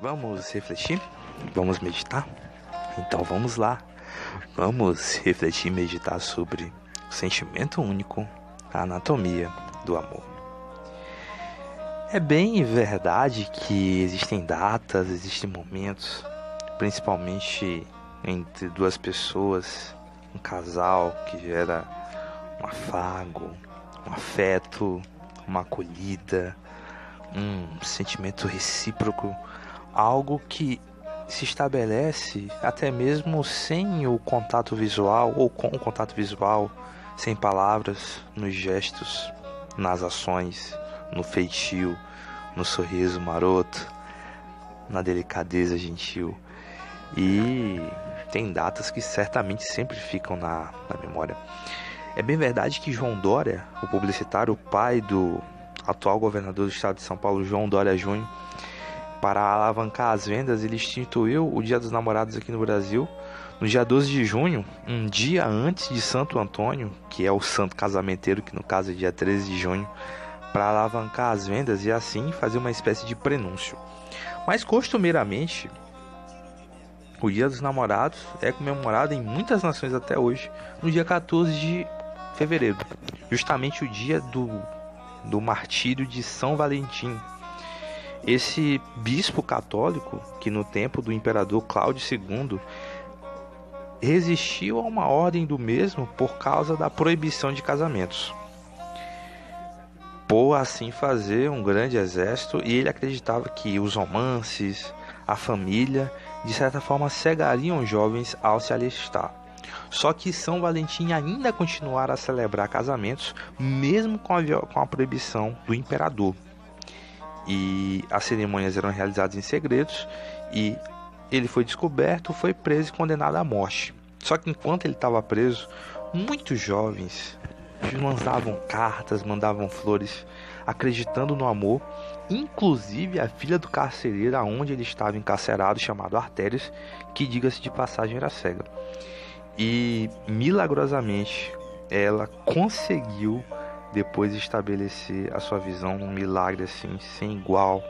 Vamos refletir? Vamos meditar? Então vamos lá. Vamos refletir e meditar sobre o sentimento único, a anatomia do amor. É bem verdade que existem datas, existem momentos, principalmente entre duas pessoas, um casal que gera um afago, um afeto, uma acolhida, um sentimento recíproco algo que se estabelece até mesmo sem o contato visual ou com o contato visual, sem palavras, nos gestos, nas ações, no feitio, no sorriso maroto, na delicadeza gentil. E tem datas que certamente sempre ficam na, na memória. É bem verdade que João Dória, o publicitário, o pai do atual governador do estado de São Paulo, João Dória Júnior, para alavancar as vendas, ele instituiu o Dia dos Namorados aqui no Brasil no dia 12 de junho, um dia antes de Santo Antônio, que é o santo casamenteiro, que no caso é dia 13 de junho, para alavancar as vendas e assim fazer uma espécie de prenúncio. Mas costumeiramente, o Dia dos Namorados é comemorado em muitas nações até hoje, no dia 14 de fevereiro, justamente o dia do, do martírio de São Valentim, esse bispo católico, que no tempo do imperador Cláudio II resistiu a uma ordem do mesmo por causa da proibição de casamentos. Por assim fazer um grande exército e ele acreditava que os romances, a família, de certa forma cegariam os jovens ao se alistar. Só que São Valentim ainda continuara a celebrar casamentos, mesmo com a, com a proibição do imperador e as cerimônias eram realizadas em segredos e ele foi descoberto, foi preso e condenado à morte. Só que enquanto ele estava preso, muitos jovens mandavam cartas, mandavam flores, acreditando no amor, inclusive a filha do carcereiro aonde ele estava encarcerado, chamado Artérios, que diga-se de passagem era cega. E milagrosamente ela conseguiu depois estabelecer a sua visão num milagre assim sem igual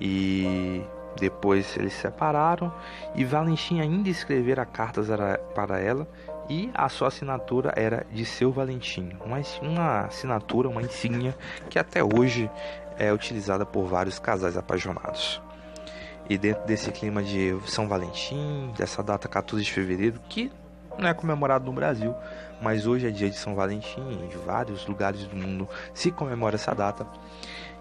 e depois eles se separaram e Valentim ainda escrevera cartas para ela e a sua assinatura era de seu Valentim, uma, uma assinatura, uma insígnia que até hoje é utilizada por vários casais apaixonados. E dentro desse clima de São Valentim, dessa data 14 de fevereiro, que não é comemorado no Brasil, mas hoje é dia de São Valentim, em vários lugares do mundo se comemora essa data.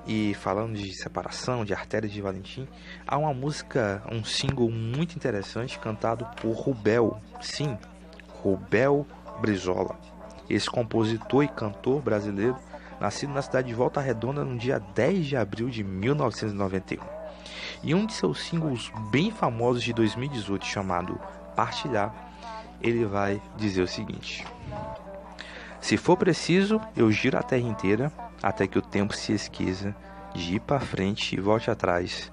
E falando de separação, de artérias de Valentim, há uma música, um single muito interessante cantado por Rubel, sim, Rubel Brizola. Esse compositor e cantor brasileiro, nascido na cidade de Volta Redonda no dia 10 de abril de 1991. E um de seus singles bem famosos de 2018, chamado Partilhar, ele vai dizer o seguinte: Se for preciso, eu giro a terra inteira até que o tempo se esqueça de ir para frente e volte atrás.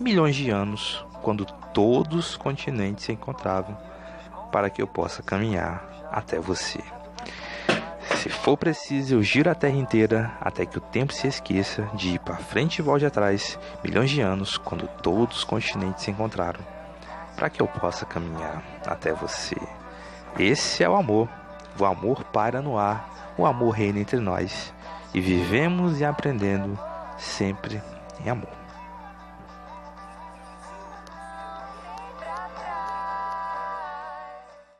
Milhões de anos, quando todos os continentes se encontravam, para que eu possa caminhar até você. Se for preciso, eu giro a terra inteira até que o tempo se esqueça de ir para frente e volte atrás, milhões de anos, quando todos os continentes se encontraram, para que eu possa caminhar até você. Esse é o amor. O amor para no ar, o amor reina entre nós e vivemos e aprendendo sempre em amor.